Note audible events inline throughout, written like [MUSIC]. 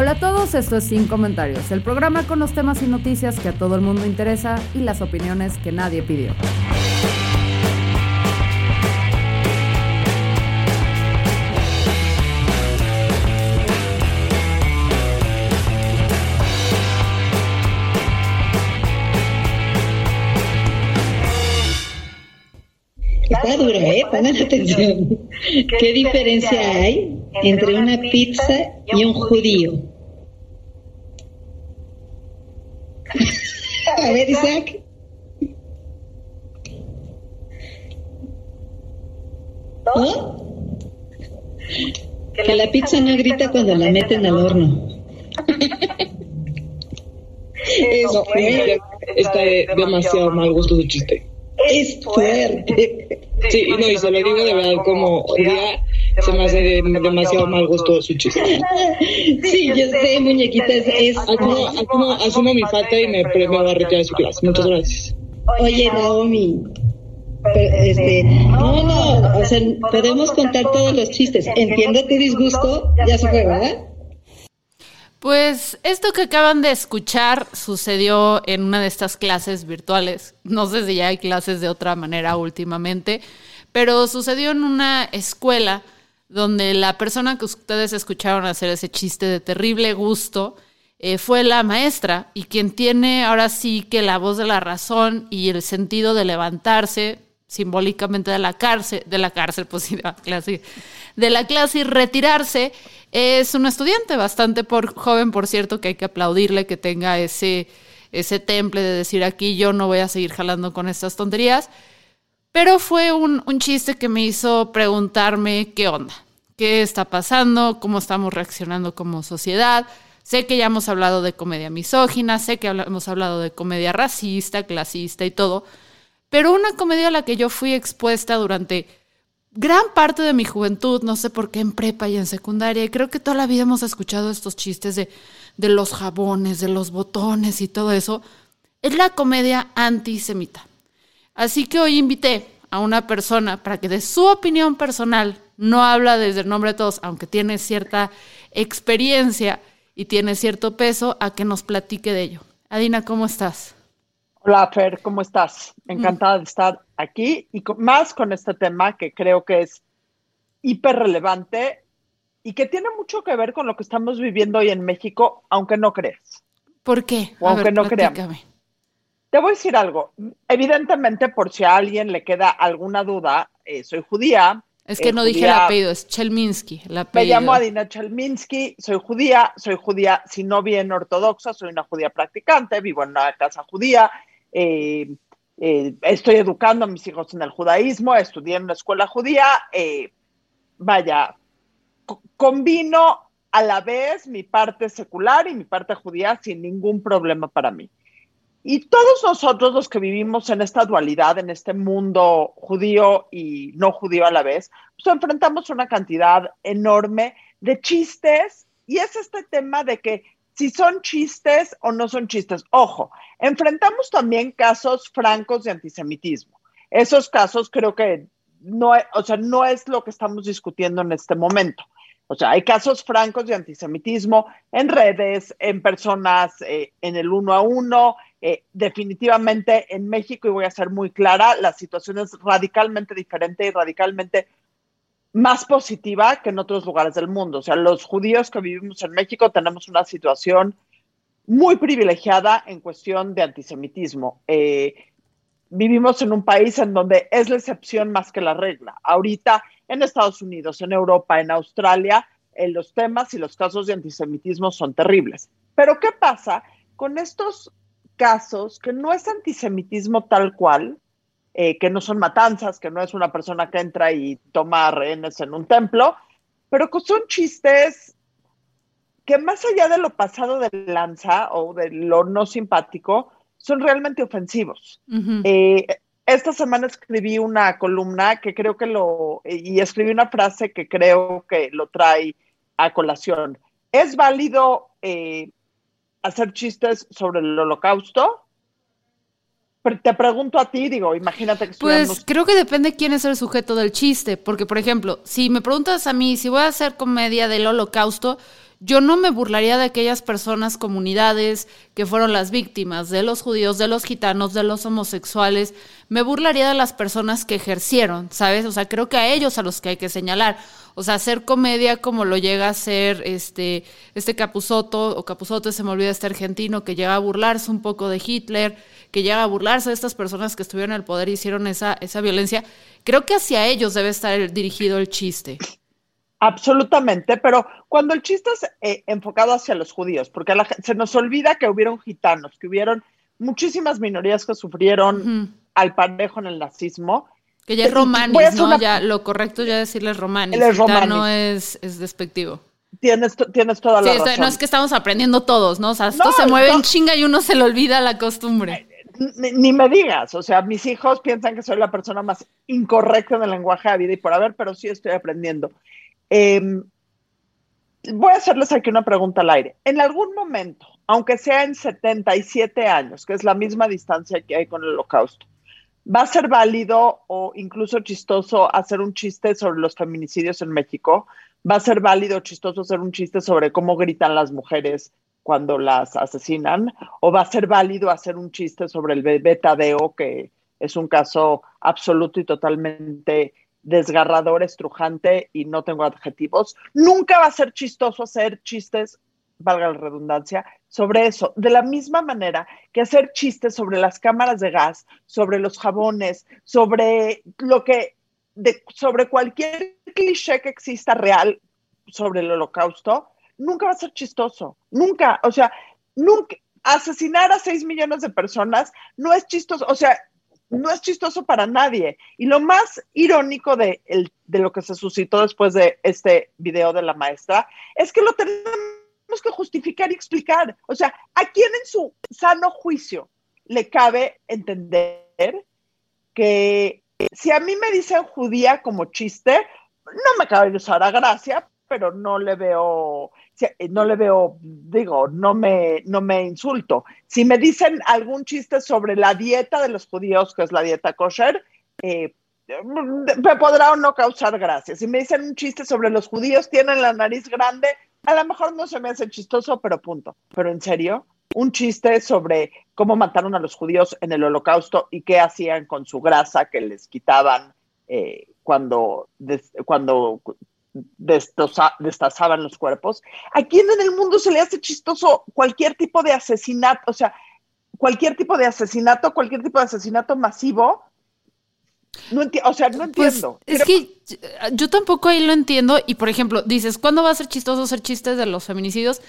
Hola a todos, esto es Sin Comentarios, el programa con los temas y noticias que a todo el mundo interesa y las opiniones que nadie pidió. Está duro, ¿eh? Pongan atención. ¿Qué diferencia hay entre una pizza y un judío? A ver, Isaac. ¿No? Que la pizza no grita cuando la meten al horno. [LAUGHS] Eso fue. Está demasiado mal gusto su chiste. Es fuerte. Sí, no, y se lo digo de verdad como judía, se me hace de- demasiado mal gusto su chiste. [LAUGHS] Sí, yo sé, muñequita, es, es- Asumo, asumo, asumo mi falta y me, me voy a retirar de su clase. Muchas gracias. Oye, Naomi. pero, Este, no, no, o sea, podemos contar todos los chistes. Entiendo tu disgusto, ya se fue, ¿verdad? Pues esto que acaban de escuchar sucedió en una de estas clases virtuales. No sé si ya hay clases de otra manera últimamente, pero sucedió en una escuela donde la persona que ustedes escucharon hacer ese chiste de terrible gusto eh, fue la maestra y quien tiene ahora sí que la voz de la razón y el sentido de levantarse simbólicamente de la cárcel, de la cárcel, pues de la clase, de la clase y retirarse, es un estudiante bastante por, joven, por cierto, que hay que aplaudirle que tenga ese, ese temple de decir aquí yo no voy a seguir jalando con estas tonterías. Pero fue un, un chiste que me hizo preguntarme qué onda, qué está pasando, cómo estamos reaccionando como sociedad. Sé que ya hemos hablado de comedia misógina, sé que hemos hablado de comedia racista, clasista y todo, pero una comedia a la que yo fui expuesta durante gran parte de mi juventud, no sé por qué en prepa y en secundaria, y creo que toda la vida hemos escuchado estos chistes de, de los jabones, de los botones y todo eso, es la comedia antisemita. Así que hoy invité a una persona para que de su opinión personal, no habla desde el nombre de todos, aunque tiene cierta experiencia y tiene cierto peso, a que nos platique de ello. Adina, ¿cómo estás? Hola, Fer, ¿cómo estás? Encantada de estar aquí y con- más con este tema que creo que es hiper relevante y que tiene mucho que ver con lo que estamos viviendo hoy en México, aunque no creas. ¿Por qué? O aunque no platícame. Te voy a decir algo. Evidentemente, por si a alguien le queda alguna duda, eh, soy judía. Es que eh, no dije el apellido, es Chelminsky. El Me llamo Adina Chelminsky, soy judía, soy judía, si no bien ortodoxa, soy una judía practicante, vivo en una casa judía, eh, eh, estoy educando a mis hijos en el judaísmo, estudié en una escuela judía, eh, vaya, co- combino a la vez mi parte secular y mi parte judía sin ningún problema para mí. Y todos nosotros los que vivimos en esta dualidad, en este mundo judío y no judío a la vez, pues enfrentamos una cantidad enorme de chistes y es este tema de que si son chistes o no son chistes. Ojo, enfrentamos también casos francos de antisemitismo. Esos casos creo que no, e- o sea, no es lo que estamos discutiendo en este momento. O sea, hay casos francos de antisemitismo en redes, en personas, eh, en el uno a uno. Eh, definitivamente en México, y voy a ser muy clara, la situación es radicalmente diferente y radicalmente más positiva que en otros lugares del mundo. O sea, los judíos que vivimos en México tenemos una situación muy privilegiada en cuestión de antisemitismo. Eh, vivimos en un país en donde es la excepción más que la regla. Ahorita en Estados Unidos, en Europa, en Australia, eh, los temas y los casos de antisemitismo son terribles. Pero ¿qué pasa con estos casos que no es antisemitismo tal cual? eh, que no son matanzas, que no es una persona que entra y toma rehenes en un templo, pero que son chistes que más allá de lo pasado de lanza o de lo no simpático, son realmente ofensivos. Eh, esta semana escribí una columna que creo que lo, y escribí una frase que creo que lo trae a colación. ¿Es válido eh, hacer chistes sobre el holocausto? te pregunto a ti, digo, imagínate que Pues creo que depende quién es el sujeto del chiste, porque por ejemplo, si me preguntas a mí si voy a hacer comedia del holocausto, yo no me burlaría de aquellas personas, comunidades que fueron las víctimas, de los judíos, de los gitanos, de los homosexuales. Me burlaría de las personas que ejercieron, ¿sabes? O sea, creo que a ellos a los que hay que señalar. O sea, hacer comedia como lo llega a hacer este, este Capuzoto, o Capuzoto se me olvida este argentino, que llega a burlarse un poco de Hitler, que llega a burlarse de estas personas que estuvieron en el poder y hicieron esa, esa violencia. Creo que hacia ellos debe estar dirigido el chiste. Absolutamente, pero cuando el chiste es eh, enfocado hacia los judíos, porque se nos olvida que hubieron gitanos, que hubieron muchísimas minorías que sufrieron al parejo en el nazismo. Que ya es romanis, ¿no? Ya, lo correcto ya decirles romanis. Es no es, es despectivo. Tienes, tienes toda la razón. No es que estamos aprendiendo todos, ¿no? O sea, esto se mueve en chinga y uno se le olvida la costumbre. Ni, ni, me digas, o sea, mis hijos piensan que soy la persona más incorrecta en el lenguaje de vida y por haber, pero sí estoy aprendiendo. Em, voy a hacerles aquí una pregunta al aire. En algún momento, aunque sea en 77 años, que es la misma distancia que hay con el holocausto, ¿va a ser válido o incluso chistoso hacer un chiste sobre los feminicidios en México? ¿Va a ser válido o chistoso hacer un chiste sobre cómo gritan las mujeres cuando las asesinan? ¿O va a ser válido hacer un chiste sobre el bebé Tadeo, que es un caso absoluto y totalmente desgarrador, estrujante y no tengo adjetivos. Nunca va a ser chistoso hacer chistes, valga la redundancia, sobre eso. De la misma manera que hacer chistes sobre las cámaras de gas, sobre los jabones, sobre lo que, sobre cualquier cliché que exista real sobre el holocausto, nunca va a ser chistoso. Nunca, o sea, nunca. Asesinar a seis millones de personas no es chistoso. O sea, no es chistoso para nadie. Y lo más irónico de, lo que se suscitó después de este video de la maestra es que lo tenemos que justificar y explicar. O sea, ¿a quién en su sano juicio le cabe entender que si a mí me dicen judía como chiste, no me cabe usar a gracia, pero no le veo no le veo, digo, no me, no me insulto. Si me dicen algún chiste sobre la dieta de los judíos, que es la dieta kosher, eh, me podrá o no causar gracia. Si me dicen un chiste sobre los judíos, tienen la nariz grande, a lo mejor no se me hace chistoso, pero punto. Pero en serio, un chiste sobre cómo mataron a los judíos en el holocausto y qué hacían con su grasa que les quitaban eh, cuando, cuando destazaban los cuerpos. ¿A quién en el mundo se le hace chistoso cualquier tipo de asesinato? O sea, cualquier tipo de asesinato, cualquier tipo de asesinato masivo. No o sea, no pues, entiendo. es que yo tampoco ahí lo entiendo. Y por ejemplo, dices, ¿cuándo va a ser chistoso hacer chistes de los feminicidios?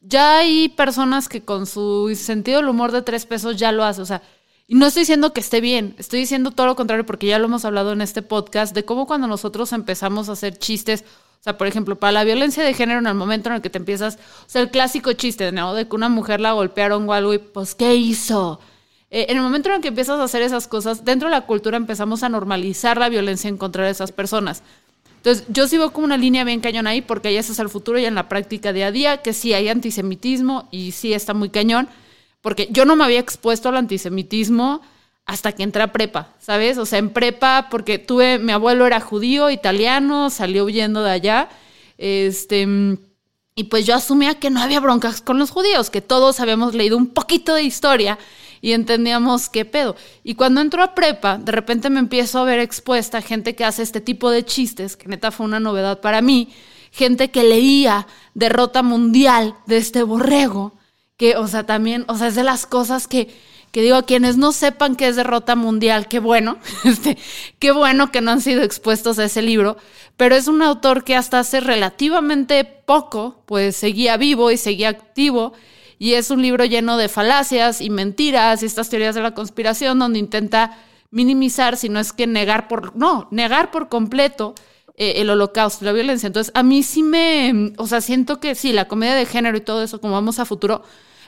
Ya hay personas que con su sentido del humor de tres pesos ya lo hacen. O sea, y no estoy diciendo que esté bien, estoy diciendo todo lo contrario porque ya lo hemos hablado en este podcast de cómo cuando nosotros empezamos a hacer chistes, o sea, por ejemplo, para la violencia de género en el momento en el que te empiezas, o sea, el clásico chiste, ¿no? De que una mujer la golpearon o algo y pues, ¿qué hizo? Eh, en el momento en el que empiezas a hacer esas cosas, dentro de la cultura empezamos a normalizar la violencia en contra de esas personas. Entonces, yo sigo como una línea bien cañón ahí porque ya ese es el futuro y en la práctica día a día, que sí hay antisemitismo y sí está muy cañón porque yo no me había expuesto al antisemitismo hasta que entré a prepa, ¿sabes? O sea, en prepa, porque tuve, mi abuelo era judío, italiano, salió huyendo de allá, este, y pues yo asumía que no había broncas con los judíos, que todos habíamos leído un poquito de historia y entendíamos qué pedo. Y cuando entro a prepa, de repente me empiezo a ver expuesta a gente que hace este tipo de chistes, que neta fue una novedad para mí, gente que leía Derrota Mundial de este borrego, que, o sea, también, o sea, es de las cosas que, que digo, a quienes no sepan qué es derrota mundial, qué bueno, [LAUGHS] este, qué bueno que no han sido expuestos a ese libro, pero es un autor que hasta hace relativamente poco, pues seguía vivo y seguía activo, y es un libro lleno de falacias y mentiras y estas teorías de la conspiración donde intenta minimizar, sino es que negar por, no, negar por completo eh, el holocausto, la violencia. Entonces, a mí sí me, o sea, siento que sí, la comedia de género y todo eso, como vamos a futuro,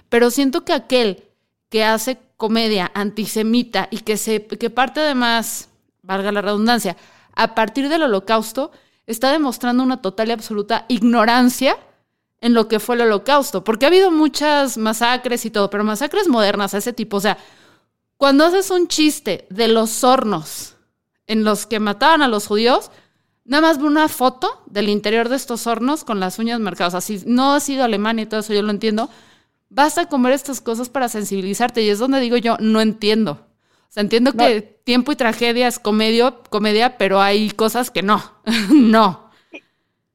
pero siento que aquel que hace comedia antisemita y que, se, que parte además, valga la redundancia, a partir del holocausto, está demostrando una total y absoluta ignorancia en lo que fue el holocausto, porque ha habido muchas masacres y todo, pero masacres modernas ese tipo, o sea, cuando haces un chiste de los hornos en los que mataban a los judíos, nada más ve una foto del interior de estos hornos con las uñas marcadas, así no ha sido Alemania y todo eso, yo lo entiendo, vas a comer estas cosas para sensibilizarte y es donde digo yo, no entiendo. O sea, entiendo que tiempo y tragedia es comedia, comedia, pero hay cosas que no, [LAUGHS] no.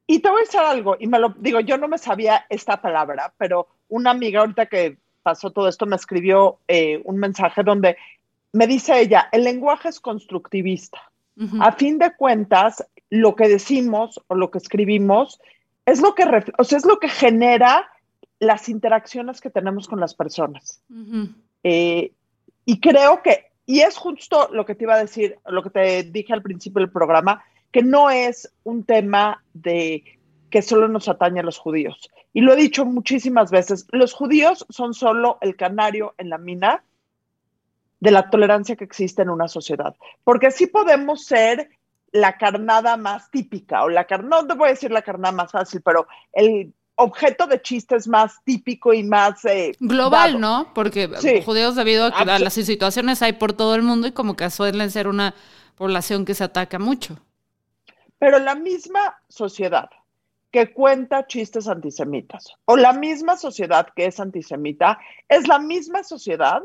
Y, te voy a decir algo, y me lo digo, yo no me sabía esta palabra, pero una amiga ahorita que pasó todo esto me escribió eh, un mensaje donde me dice ella, el lenguaje es constructivista. A fin de cuentas, lo que decimos o lo que escribimos es lo que, o sea, es lo que genera las interacciones que tenemos con las personas. Eh, y creo que, y es justo lo que te iba a decir, lo que te dije al principio del programa, que no es un tema de que solo nos atañe a los judíos. Y lo he dicho muchísimas veces, los judíos son solo el canario en la mina de la tolerancia que existe en una sociedad. Porque sí podemos ser la carnada más típica, o la carnada, no te voy a decir la carnada más fácil, pero el objeto de chistes más típico y más... Eh, Global, ¿no? Porque judíos debido a, a, las situaciones hay por todo el mundo y como que suelen ser una población que se ataca mucho. Pero la misma sociedad que cuenta chistes antisemitas o la misma sociedad que es antisemita es la misma sociedad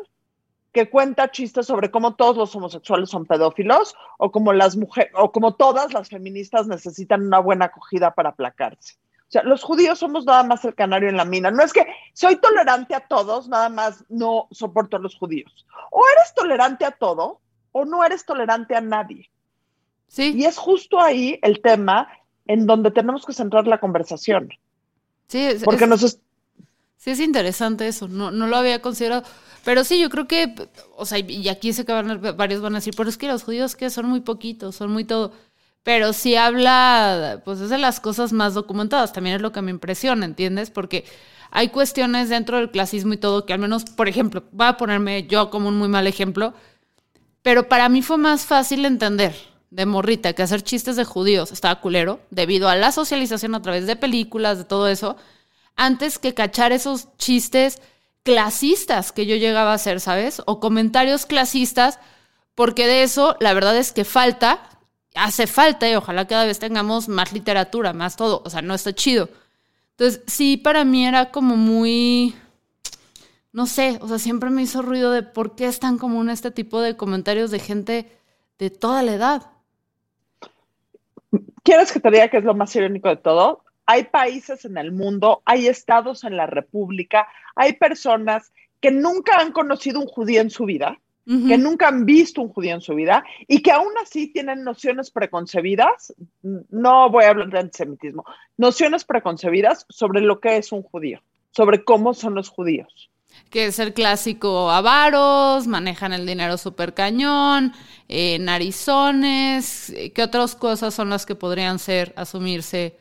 que cuenta chistes sobre cómo todos los homosexuales son pedófilos o como las mujeres o como todas las feministas necesitan una buena acogida para aplacarse. O sea, los judíos somos nada más el canario en la mina. No es que soy tolerante a todos, nada más no soporto a los judíos. O eres tolerante a todo o no eres tolerante a nadie. Sí. Y es justo ahí el tema en donde tenemos que centrar la conversación. Sí, es, porque nos sí es interesante eso, no, no lo había considerado. Pero sí, yo creo que, o sea, y aquí sé que van, varios van a decir, pero es que los judíos que son muy poquitos, son muy todo pero sí habla, pues es de las cosas más documentadas, también es lo que me impresiona, ¿entiendes? Porque hay cuestiones dentro del clasismo y todo que al menos, por ejemplo, voy a ponerme yo como un muy mal ejemplo, pero para mí fue más fácil entender de morrita que hacer chistes de judíos estaba culero, debido a la socialización a través de películas, de todo eso, antes que cachar esos chistes clasistas que yo llegaba a hacer, ¿sabes? O comentarios clasistas, porque de eso la verdad es que falta hace falta y ojalá cada vez tengamos más literatura, más todo. O sea, no está chido. Entonces, sí, para mí era como muy, no sé, o sea, siempre me hizo ruido de por qué es tan común este tipo de comentarios de gente de toda la edad. ¿Quieres que te diga que es lo más irónico de todo? Hay países en el mundo, hay estados en la República, hay personas que nunca han conocido un judío en su vida, que nunca han visto un judío en su vida y que aún así tienen nociones preconcebidas, no voy a hablar de antisemitismo, nociones preconcebidas sobre lo que es un judío, sobre cómo son los judíos. Que es el clásico avaros, manejan el dinero súper cañón, eh, narizones, ¿qué otras cosas son las que podrían ser, asumirse?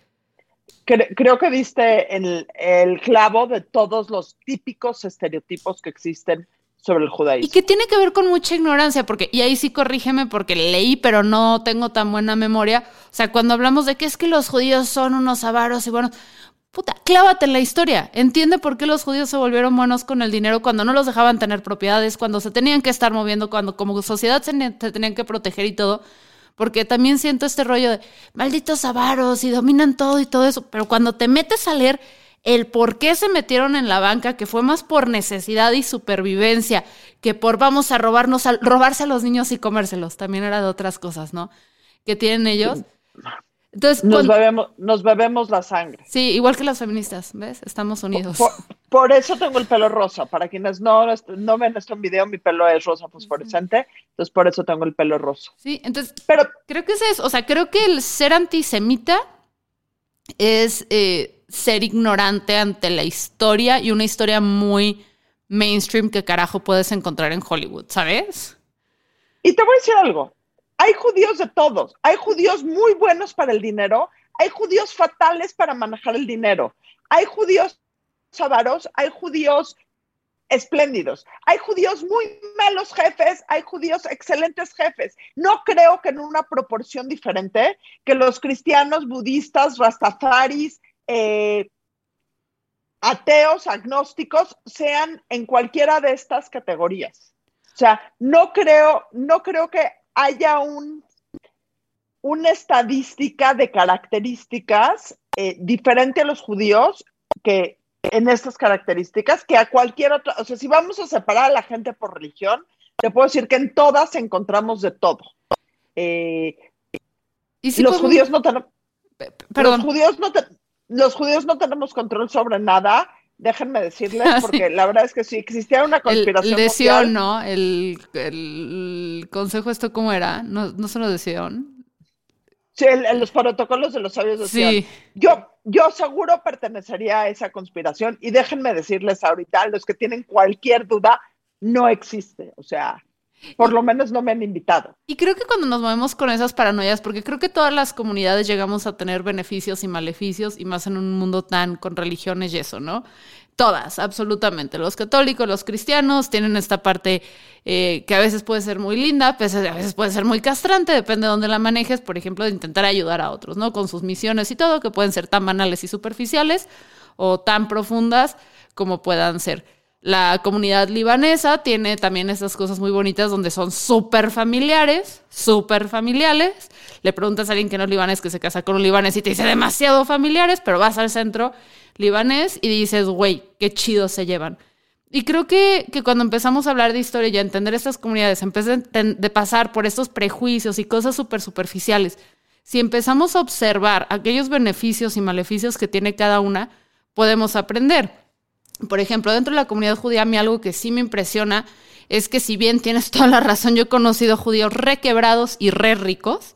Creo que diste el, el clavo de todos los típicos estereotipos que existen sobre el judaísmo. Y que tiene que ver con mucha ignorancia, porque, y ahí sí corrígeme porque leí, pero no tengo tan buena memoria. O sea, cuando hablamos de que es que los judíos son unos avaros y buenos, puta, clávate en la historia. Entiende por qué los judíos se volvieron buenos con el dinero cuando no los dejaban tener propiedades, cuando se tenían que estar moviendo, cuando como sociedad se, tenían que proteger y todo. Porque también siento este rollo de malditos avaros y dominan todo y todo eso. Pero cuando te metes a leer el por qué se metieron en la banca, que fue más por necesidad y supervivencia que por vamos a robarnos a, robarse a los niños y comérselos. También era de otras cosas, ¿no? Que tienen ellos. Entonces, nos, bebemos, nos bebemos la sangre. Sí, igual que las feministas, ¿ves? Estamos unidos. Por, eso tengo el pelo rosa. Para quienes no, no ven esto en video, mi pelo es rosa fosforescente. Entonces, por eso tengo el pelo rosa. Sí, entonces, pero creo que es eso. O sea, creo que el ser antisemita es eh, ser ignorante ante la historia y una historia muy mainstream que carajo puedes encontrar en Hollywood, ¿sabes? Y te voy a decir algo, hay judíos de todos, hay judíos muy buenos para el dinero, hay judíos fatales para manejar el dinero, hay judíos avaros, hay judíos espléndidos. Hay judíos muy malos jefes, hay judíos excelentes jefes. No creo que en una proporción diferente que los cristianos, budistas, rastafaris, eh, ateos, agnósticos, sean en cualquiera de estas categorías. O sea, no creo, no creo que haya un, una estadística de características eh, diferente a los judíos que en estas características que a cualquier otra, o sea, si vamos a separar a la gente por religión, te puedo decir que en todas encontramos de todo. Eh, ¿Y los judíos no tenemos, Perdón. Los judíos no los judíos no tenemos control sobre nada. Déjenme decirles, [LAUGHS] porque la verdad es que si existía una conspiración. El, el ¿no? El, el, consejo, ¿esto cómo era? ¿No, no se lo decían? Sí, en los protocolos de los sabios decían. Sí. Yo, yo seguro pertenecería a esa conspiración y déjenme decirles ahorita, los que tienen cualquier duda, no existe. O sea, por lo menos no me han invitado. Y creo que cuando nos movemos con esas paranoias, porque creo que todas las comunidades llegamos a tener beneficios y maleficios, y más en un mundo tan con religiones y eso, ¿no? Todas, absolutamente. Los católicos, los cristianos tienen esta parte eh, que a veces puede ser muy linda, a veces puede ser muy castrante, depende de dónde la manejes, por ejemplo, de intentar ayudar a otros, ¿no? Con sus misiones y todo, que pueden ser tan banales y superficiales o tan profundas como puedan ser. La comunidad libanesa tiene también esas cosas muy bonitas donde son súper familiares, súper familiares. Le preguntas a alguien que no es libanés que se casa con un libanés y te dice demasiado familiares, pero vas al centro libanés y dices, güey, qué chido se llevan. Y creo que, que, cuando empezamos a hablar de historia y a entender estas comunidades, en vez de pasar por estos prejuicios y cosas súper superficiales, si empezamos a observar aquellos beneficios y maleficios que tiene cada una, podemos aprender. Por ejemplo, dentro de la comunidad judía, a mí algo que sí me impresiona es que si bien tienes toda la razón, yo he conocido judíos requebrados y re ricos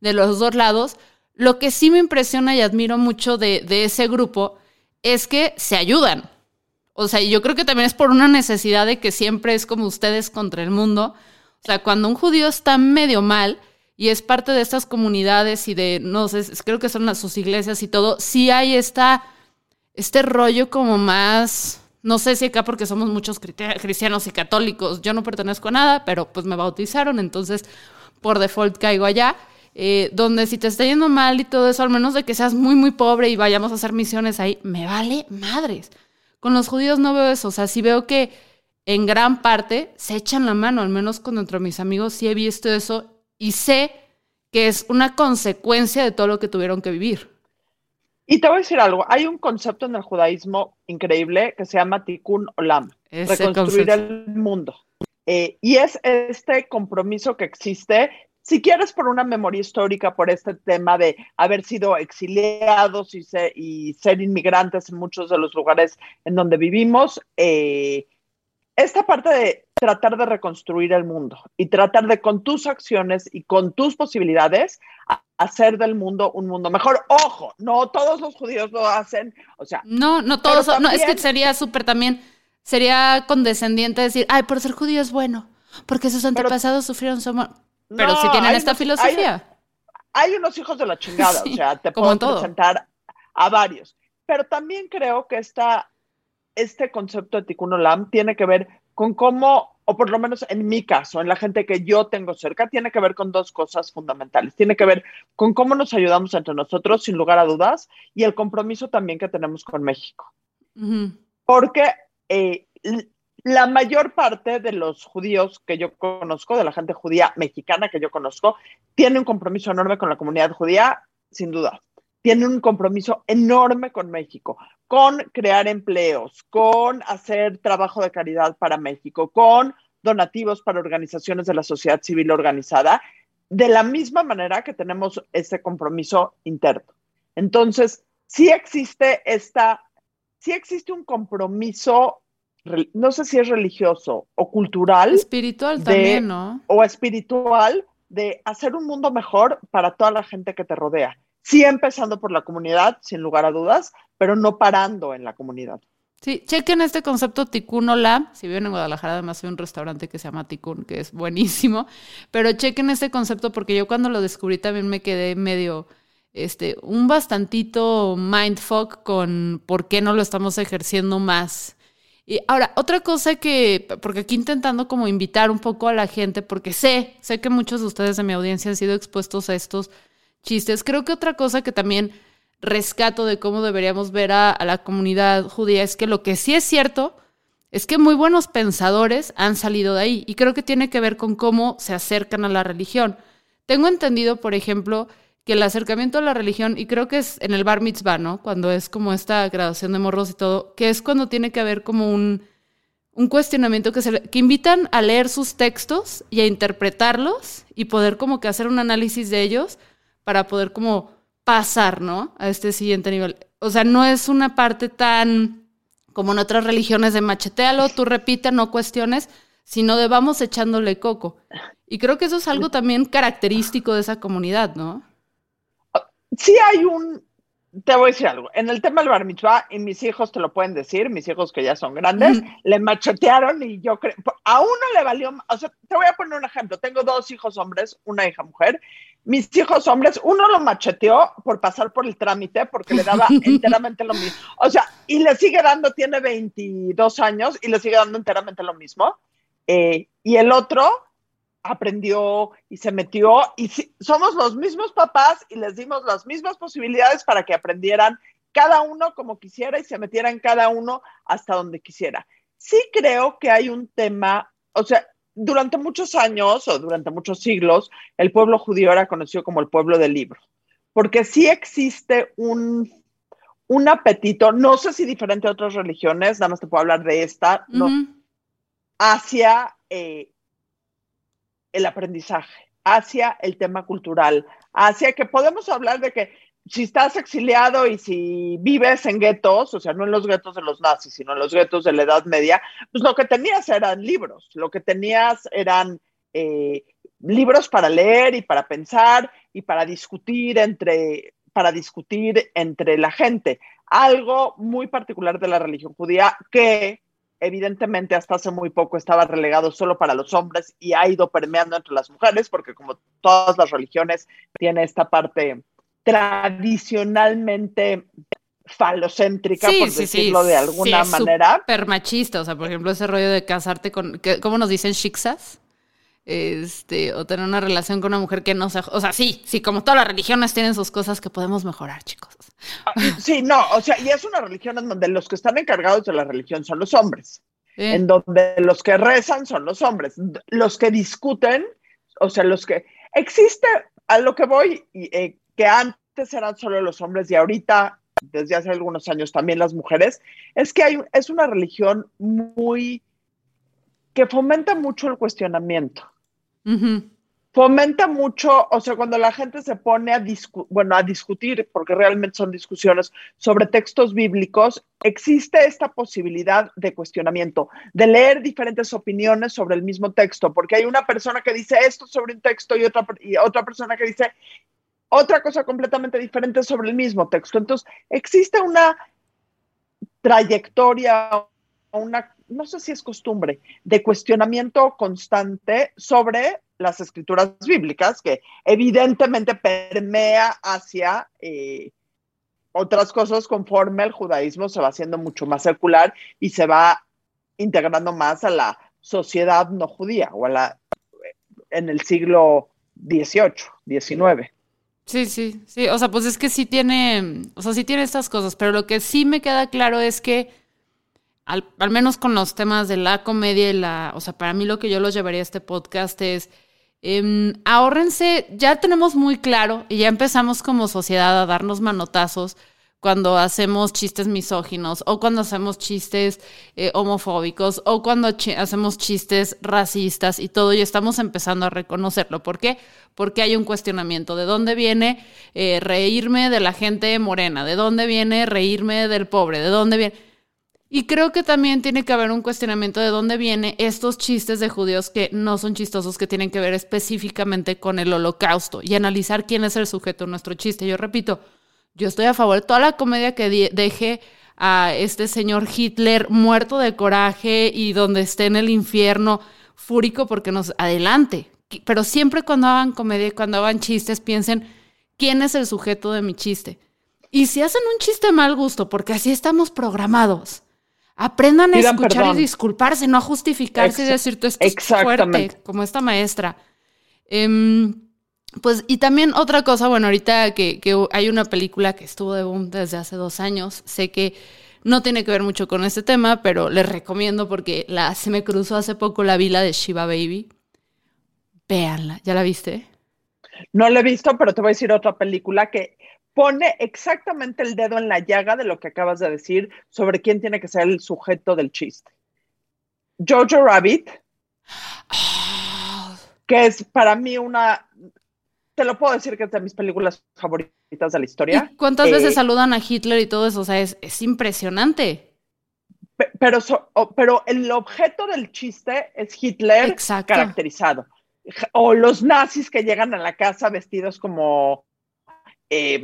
de los dos lados, lo que sí me impresiona y admiro mucho de, ese grupo es que se ayudan. O sea, yo creo que también es por una necesidad de que siempre es como ustedes contra el mundo. O sea, cuando un judío está medio mal y es parte de estas comunidades y de, no sé, creo que son sus iglesias y todo, sí hay esta, este rollo como más, no sé si acá porque somos muchos cristianos y católicos, yo no pertenezco a nada, pero pues me bautizaron, entonces por default caigo allá. Eh, donde si te está yendo mal y todo eso, al menos de que seas muy, muy pobre y vayamos a hacer misiones ahí, me vale madres. Con los judíos no veo eso, o sea, sí veo que en gran parte se echan la mano, al menos con entre mis amigos sí he visto eso y sé que es una consecuencia de todo lo que tuvieron que vivir. Y te voy a decir algo, hay un concepto en el judaísmo increíble que se llama tikkun olam, reconstruir el mundo. Eh, y es este compromiso que existe si quieres por una memoria histórica, por este tema de haber sido exiliados y, ser inmigrantes en muchos de los lugares en donde vivimos, eh, esta parte de tratar de reconstruir el mundo y tratar de con tus acciones y con tus posibilidades hacer del mundo un mundo mejor. Ojo, no todos los judíos lo hacen, o sea. No, no todos, no, es que sería súper también, sería condescendiente decir, ay, por ser judío es bueno, porque sus antepasados sufrieron su pero si tienen esta filosofía. Hay, unos hijos de la chingada, o sea, te puedo presentar a varios. Pero también creo que esta, este concepto de Tikkun Olam tiene que ver con cómo, o por lo menos en mi caso, en la gente que yo tengo cerca, tiene que ver con dos cosas fundamentales. Tiene que ver con cómo nos ayudamos entre nosotros, sin lugar a dudas, y el compromiso también que tenemos con México. Porque eh, la mayor parte de los judíos que yo conozco, de la gente judía mexicana que yo conozco, tiene un compromiso enorme con la comunidad judía, sin duda. Tiene un compromiso enorme con México, con crear empleos, con hacer trabajo de caridad para México, con donativos para organizaciones de la sociedad civil organizada, de la misma manera que tenemos ese compromiso interno. Entonces, sí existe esta, sí existe un compromiso no sé si es religioso o cultural. Espiritual también, ¿no? O espiritual de hacer un mundo mejor para toda la gente que te rodea. Sí empezando por la comunidad, sin lugar a dudas, pero no parando en la comunidad. Sí, chequen este concepto Tikkun Olam. Si viven en Guadalajara, además hay un restaurante que se llama Tikkun, que es buenísimo. Pero chequen este concepto porque yo cuando lo descubrí también me quedé medio, este, un bastantito mindfuck con por qué no lo estamos ejerciendo más. Y ahora, otra cosa que, porque aquí intentando como invitar un poco a la gente, porque sé, sé que muchos de ustedes de mi audiencia han sido expuestos a estos chistes. Creo que otra cosa que también rescato de cómo deberíamos ver a, la comunidad judía es que lo que sí es cierto es que muy buenos pensadores han salido de ahí y creo que tiene que ver con cómo se acercan a la religión. Tengo entendido, por ejemplo, que el acercamiento a la religión, y creo que es en el bar mitzvah, ¿no? Cuando es como esta graduación de morros y todo, que es cuando tiene que haber como un, un cuestionamiento que, se, que invitan a leer sus textos y a interpretarlos y poder como que hacer un análisis de ellos para poder como pasar, ¿no? A este siguiente nivel. O sea, no es una parte tan como en otras religiones de machetealo, tú repite, no cuestiones, sino de vamos echándole coco. Y creo que eso es algo también característico de esa comunidad, ¿no? Sí hay un, te voy a decir algo. En el tema del bar mitzvah, y mis hijos te lo pueden decir, mis hijos que ya son grandes, le machetearon y yo creo, a uno le valió, o sea, te voy a poner un ejemplo. Tengo dos hijos hombres, una hija mujer, mis hijos hombres, uno lo macheteó por pasar por el trámite porque le daba [LAUGHS] enteramente lo mismo. O sea, y le sigue dando, tiene 22 años y le sigue dando enteramente lo mismo. Eh, y el otro aprendió y se metió y somos los mismos papás y les dimos las mismas posibilidades para que aprendieran cada uno como quisiera y se metieran cada uno hasta donde quisiera. Sí creo que hay un tema, o sea, durante muchos años o durante muchos siglos, el pueblo judío era conocido como el pueblo del libro, porque sí existe un, un apetito, no sé si diferente a otras religiones, nada más te puedo hablar de esta, no, hacia eh, el aprendizaje, hacia el tema cultural, hacia que podemos hablar de que si estás exiliado y si vives en guetos, o sea, no en los guetos de los nazis, sino en los guetos de la Edad Media, pues lo que tenías eran libros, lo que tenías eran eh, libros para leer y para pensar y para discutir entre para discutir entre la gente. Algo muy particular de la religión judía que evidentemente hasta hace muy poco estaba relegado solo para los hombres y ha ido permeando entre las mujeres, porque como todas las religiones tiene esta parte tradicionalmente falocéntrica, por decirlo de alguna manera. Súper machista, o sea, por ejemplo, ese rollo de casarte con, ¿cómo nos dicen shixas? Este, o tener una relación con una mujer que no se... O sea, sí, sí, como todas las religiones tienen sus cosas que podemos mejorar, chicos. Ah, sí, no, o sea, y es una religión en donde los que están encargados de la religión son los hombres, en donde los que rezan son los hombres, los que discuten, o sea, los que... Existe, a lo que voy, eh, que antes eran solo los hombres y ahorita, desde hace algunos años, también las mujeres, es que hay, es una religión muy que fomenta mucho el cuestionamiento. Fomenta mucho, o sea, cuando la gente se pone a, bueno, a discutir, porque realmente son discusiones sobre textos bíblicos, existe esta posibilidad de cuestionamiento, de leer diferentes opiniones sobre el mismo texto, porque hay una persona que dice esto sobre un texto y otra, y otra persona que dice, otra cosa completamente diferente sobre el mismo texto. Entonces, existe una trayectoria, una, no sé si es costumbre, de cuestionamiento constante sobre las escrituras bíblicas, que evidentemente permea hacia eh, otras cosas conforme el judaísmo se va haciendo mucho más secular y se va integrando más a la sociedad no judía o a la en el siglo XVIII, XIX. Sí, sí, sí. O sea, pues es que sí tiene, o sea, sí tiene estas cosas, pero lo que sí me queda claro es que, al, menos con los temas de la comedia y la, o sea, para mí lo que yo los llevaría a este podcast es, eh, ahórrense, ya tenemos muy claro y ya empezamos como sociedad a darnos manotazos cuando hacemos chistes misóginos o cuando hacemos chistes eh, homofóbicos o cuando hacemos chistes racistas y todo y estamos empezando a reconocerlo. ¿Por qué? Porque hay un cuestionamiento. ¿De dónde viene eh, reírme de la gente morena? ¿De dónde viene reírme del pobre? ¿De dónde viene? Y creo que también tiene que haber un cuestionamiento de dónde vienen estos chistes de judíos que no son chistosos, que tienen que ver específicamente con el holocausto y analizar quién es el sujeto de nuestro chiste. Yo repito, yo estoy a favor de toda la comedia que deje a este señor Hitler muerto de coraje y donde esté en el infierno fúrico porque nos adelante. Pero siempre cuando hagan comedia, cuando hagan chistes, piensen quién es el sujeto de mi chiste. Y si hacen un chiste mal gusto, porque así estamos programados, aprendan a escuchar y disculparse, no a justificarse y decir tú estás fuerte, como esta maestra. Em, pues, y también otra cosa, bueno, ahorita que, hay una película que estuvo de boom desde hace dos años, sé que no tiene que ver mucho con este tema, pero les recomiendo porque la, se me cruzó hace poco la vila de Shiva Baby. Véanla, ¿ya la viste? No la he visto, pero te voy a decir otra película que pone exactamente el dedo en la llaga de lo que acabas de decir sobre quién tiene que ser el sujeto del chiste. Jojo Rabbit, ah. que es para mí una, te lo puedo decir que es de mis películas favoritas de la historia. ¿Cuántas veces eh, saludan a Hitler y todo eso? O sea, es, impresionante. Pero, pero el objeto del chiste es Hitler caracterizado. O los nazis que llegan a la casa vestidos como eh,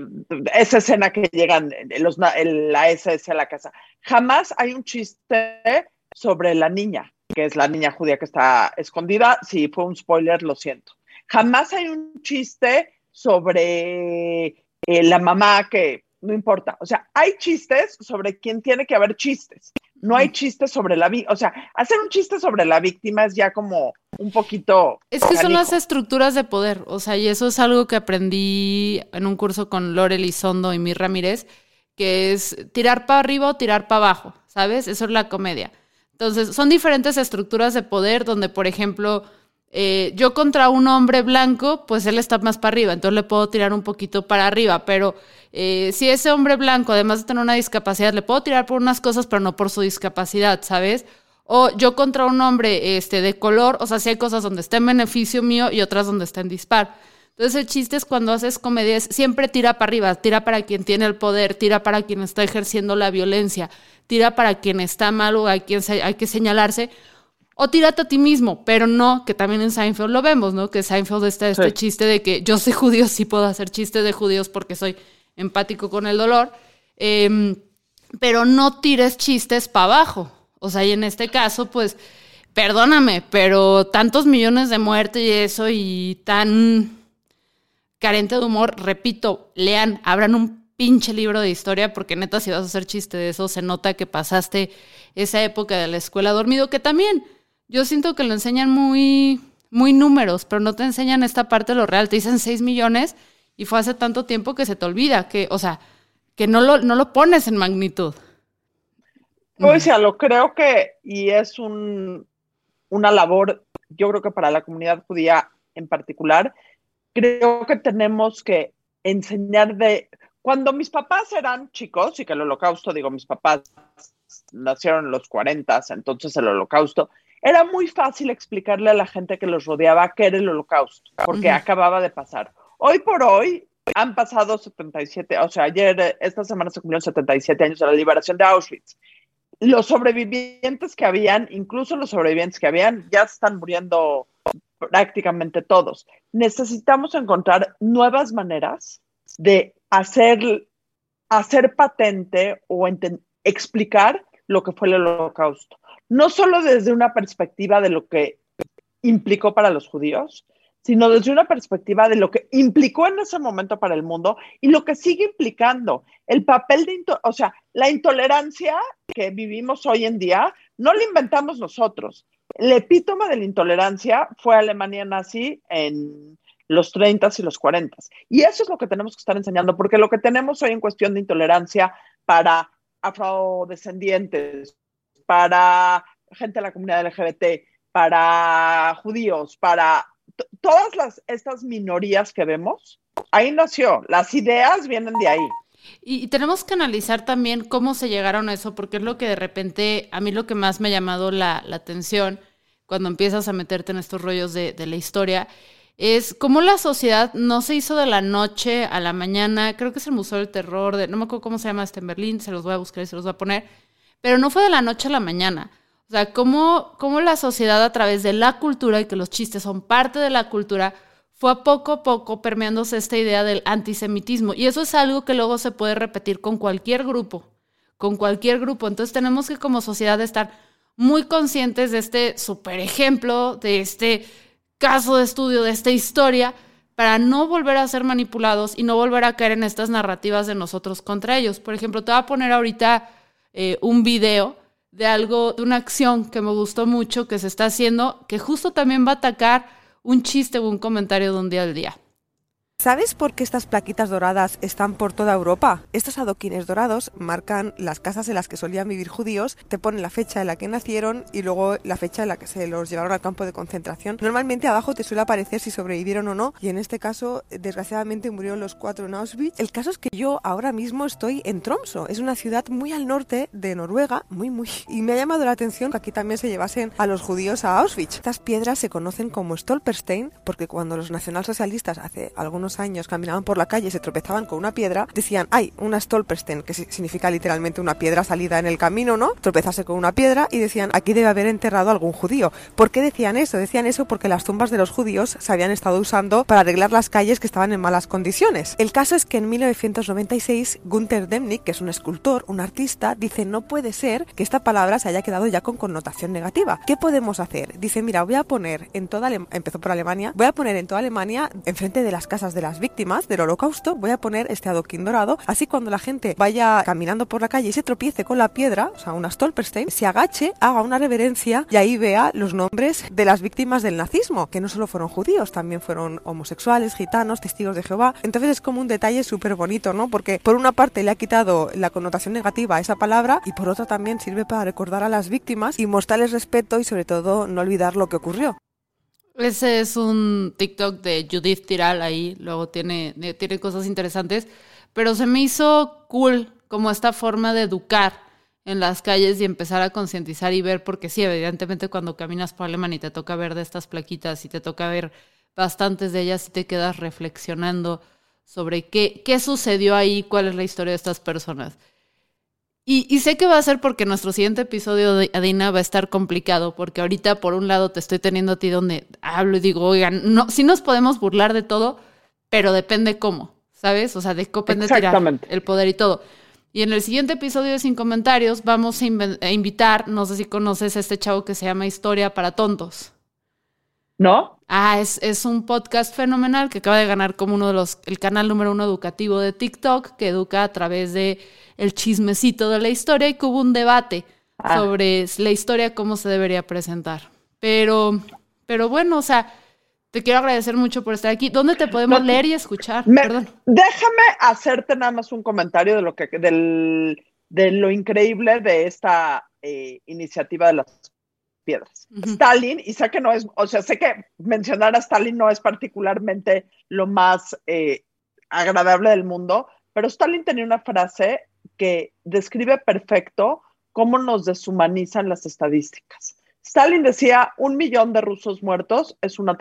esa escena que llegan los, la SS a la casa. Jamás hay un chiste sobre la niña, que es la niña judía que está escondida. Si fue un spoiler, lo siento. Jamás hay un chiste sobre eh, la mamá que no importa. O sea, hay chistes sobre quién tiene que haber chistes. No hay chistes sobre la víctima. O sea, hacer un chiste sobre la víctima es ya como un poquito. Es que son las estructuras de poder. O sea, y eso es algo que aprendí en un curso con Lore Elizondo y Mir Ramírez, que es tirar para arriba o tirar para abajo. ¿Sabes? Eso es la comedia. Entonces, son diferentes estructuras de poder donde, por ejemplo, eh, yo contra un hombre blanco, pues él está más para arriba, entonces le puedo tirar un poquito para arriba, pero eh, si ese hombre blanco, además de tener una discapacidad, le puedo tirar por unas cosas, pero no por su discapacidad, ¿sabes? O yo contra un hombre este, de color, o sea, si hay cosas donde está en beneficio mío y otras donde está en dispar. Entonces el chiste es cuando haces comedia, siempre tira para arriba, tira para quien tiene el poder, tira para quien está ejerciendo la violencia, tira para quien está mal o a quien hay que señalarse, o tírate a ti mismo, pero no, que también en Seinfeld lo vemos, ¿no? Que Seinfeld está este chiste de que yo soy judío, sí puedo hacer chistes de judíos porque soy empático con el dolor, em, pero no tires chistes para abajo. O sea, y en este caso, pues, perdóname, pero tantos millones de muertes y eso y tan carente de humor, repito, lean, abran un pinche libro de historia porque neta si vas a hacer chiste de eso se nota que pasaste esa época de la escuela dormido que también yo siento que lo enseñan muy, muy números, pero no te enseñan esta parte de lo real. Te dicen 6 millones y fue hace tanto tiempo que se te olvida, que, o sea, que no lo, no lo pones en magnitud. Pues ya lo creo que, y es un, una labor, yo creo que para la comunidad judía en particular, creo que tenemos que enseñar de, cuando mis papás eran chicos, y que el holocausto, digo, mis papás nacieron en los 40, entonces el holocausto, era muy fácil explicarle a la gente que los rodeaba qué era el holocausto, porque acababa de pasar. Hoy por hoy han pasado 77, o sea, ayer, esta semana se cumplieron 77 años de la liberación de Auschwitz. Los sobrevivientes que habían, incluso los sobrevivientes que habían, ya están muriendo prácticamente todos. Necesitamos encontrar nuevas maneras de hacer, hacer patente o explicar lo que fue el holocausto no solo desde una perspectiva de lo que implicó para los judíos, sino desde una perspectiva de lo que implicó en ese momento para el mundo y lo que sigue implicando. El papel de, o sea, la intolerancia que vivimos hoy en día no la inventamos nosotros. El epítome de la intolerancia fue Alemania nazi en los 30 y los 40. Y eso es lo que tenemos que estar enseñando, porque lo que tenemos hoy en cuestión de intolerancia para afrodescendientes, para gente de la comunidad LGBT, para judíos, para todas las, estas minorías que vemos, ahí nació. Las ideas vienen de ahí. Y, tenemos que analizar también cómo se llegaron a eso, porque es lo que de repente, a mí lo que más me ha llamado la, atención cuando empiezas a meterte en estos rollos de, de, la historia, es cómo la sociedad no se hizo de la noche a la mañana, creo que es el Museo del Terror, de, no me acuerdo cómo se llama este en Berlín, se los voy a buscar y se los voy a poner, pero no fue de la noche a la mañana. O sea, cómo, cómo la sociedad a través de la cultura y que los chistes son parte de la cultura, fue a poco a poco permeándose esta idea del antisemitismo. Y eso es algo que luego se puede repetir con cualquier grupo, con cualquier grupo. Entonces tenemos que como sociedad estar muy conscientes de este super ejemplo, de este caso de estudio, de esta historia, para no volver a ser manipulados y no volver a caer en estas narrativas de nosotros contra ellos. Por ejemplo, te voy a poner ahorita eh, un video de algo, de una acción que me gustó mucho que se está haciendo, que justo también va a atacar un chiste o un comentario de un día al día. ¿Sabes por qué estas plaquitas doradas están por toda Europa? Estos adoquines dorados marcan las casas en las que solían vivir judíos, te ponen la fecha en la que nacieron y luego la fecha en la que se los llevaron al campo de concentración. Normalmente abajo te suele aparecer si sobrevivieron o no y en este caso desgraciadamente murieron los cuatro en Auschwitz. El caso es que yo ahora mismo estoy en Tromso, es una ciudad muy al norte de Noruega, muy muy, y me ha llamado la atención que aquí también se llevasen a los judíos a Auschwitz. Estas piedras se conocen como Stolperstein porque cuando los nacionalsocialistas hace algunos años caminaban por la calle y se tropezaban con una piedra, decían, ay, una Stolperstein, que significa literalmente una piedra salida en el camino, ¿no? Tropezarse con una piedra y decían, aquí debe haber enterrado algún judío. ¿Por qué decían eso? Decían eso porque las tumbas de los judíos se habían estado usando para arreglar las calles que estaban en malas condiciones. El caso es que en 1996 Gunther Demnig, que es un escultor, un artista, dice, no puede ser que esta palabra se haya quedado ya con connotación negativa. ¿Qué podemos hacer? Dice, mira, voy a poner en toda, empezó por Alemania, voy a poner en toda Alemania, enfrente de las casas de las víctimas del holocausto, voy a poner este adoquín dorado, así cuando la gente vaya caminando por la calle y se tropiece con la piedra, o sea, una Stolperstein, se agache, haga una reverencia y ahí vea los nombres de las víctimas del nazismo, que no solo fueron judíos, también fueron homosexuales, gitanos, testigos de Jehová. Entonces es como un detalle súper bonito, ¿no? Porque por una parte le ha quitado la connotación negativa a esa palabra y por otra también sirve para recordar a las víctimas y mostrarles respeto y sobre todo no olvidar lo que ocurrió. Ese es un TikTok de Judith Tiral ahí, luego tiene, tiene cosas interesantes, pero se me hizo cool como esta forma de educar en las calles y empezar a concientizar y ver, porque sí, evidentemente cuando caminas por Alemania y te toca ver de estas plaquitas y te toca ver bastantes de ellas y te quedas reflexionando sobre qué, qué sucedió ahí, cuál es la historia de estas personas. Y, sé que va a ser porque nuestro siguiente episodio de Adina va a estar complicado, porque ahorita por un lado te estoy teniendo a ti donde hablo y digo, oigan, no, sí nos podemos burlar de todo, pero depende cómo, ¿sabes? O sea, de cómo depende tirar el poder y todo. Y en el siguiente episodio de Sin Comentarios vamos a, invitar, no sé si conoces a este chavo que se llama Historia para Tontos. ¿No? Ah, es, es, un podcast fenomenal que acaba de ganar como uno de los, el canal número uno educativo de TikTok, que educa a través de el chismecito de la historia y que hubo un debate ah. sobre la historia, cómo se debería presentar. Pero, pero bueno, o sea, te quiero agradecer mucho por estar aquí. ¿Dónde te podemos leer y escuchar? Perdón. Déjame hacerte nada más un comentario de lo que del, de lo increíble de esta eh, iniciativa de las piedras. Stalin, y sé que no es, o sea, sé que mencionar a Stalin no es particularmente lo más eh, agradable del mundo, pero Stalin tenía una frase que describe perfecto cómo nos deshumanizan las estadísticas. Stalin decía, un millón de rusos muertos es una,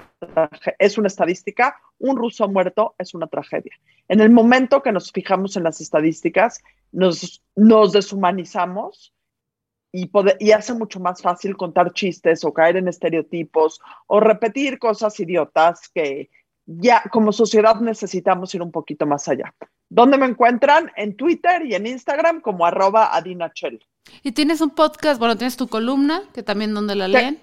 es una estadística, un ruso muerto es una tragedia. En el momento que nos fijamos en las estadísticas, nos, nos deshumanizamos y, y hace mucho más fácil contar chistes o caer en estereotipos o repetir cosas idiotas que ya como sociedad necesitamos ir un poquito más allá. ¿Dónde me encuentran? En Twitter y en Instagram como arroba adinachel. Y tienes un podcast, bueno, tienes tu columna, que también donde la leen.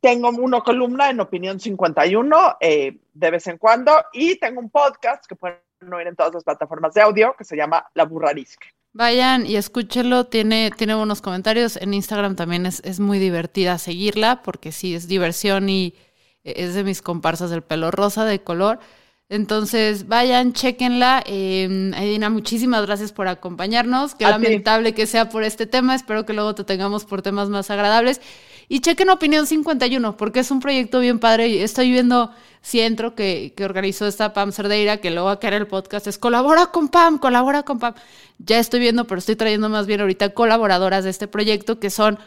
Tengo una columna en Opinión 51 eh, de vez en cuando y tengo un podcast que pueden oír en todas las plataformas de audio que se llama La Burrarisca. Vayan y escúchenlo, tiene, tiene buenos comentarios. En Instagram también es, es muy divertida seguirla porque sí, es diversión y es de mis comparsas del pelo rosa de color. Entonces, vayan, chequenla. Eh, Edina, muchísimas gracias por acompañarnos. Qué lamentable que sea por este tema. Espero que luego te tengamos por temas más agradables. Y chequen Opinión 51, porque es un proyecto bien padre. Estoy viendo si entro que, que organizó esta Pam Cerdeira, que luego va a el podcast, es colabora con Pam, colabora con Pam. Ya estoy viendo, pero estoy trayendo más bien ahorita colaboradoras de este proyecto que son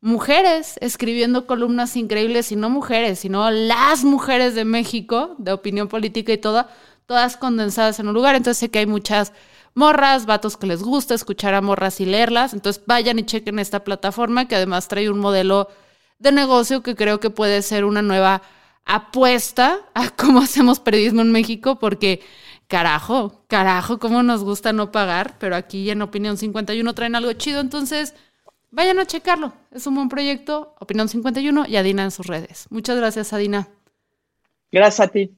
mujeres escribiendo columnas increíbles, y no mujeres, sino las mujeres de México, de opinión política y toda, todas condensadas en un lugar. Entonces sé que hay muchas morras, vatos que les gusta escuchar a morras y leerlas. Entonces vayan y chequen esta plataforma que además trae un modelo de negocio que creo que puede ser una nueva apuesta a [LAUGHS] cómo hacemos periodismo en México, porque carajo, carajo, cómo nos gusta no pagar, pero aquí en Opinión 51 traen algo chido, entonces vayan a checarlo. Es un buen proyecto, Opinión 51 y Adina en sus redes. Muchas gracias, Adina. Gracias a ti.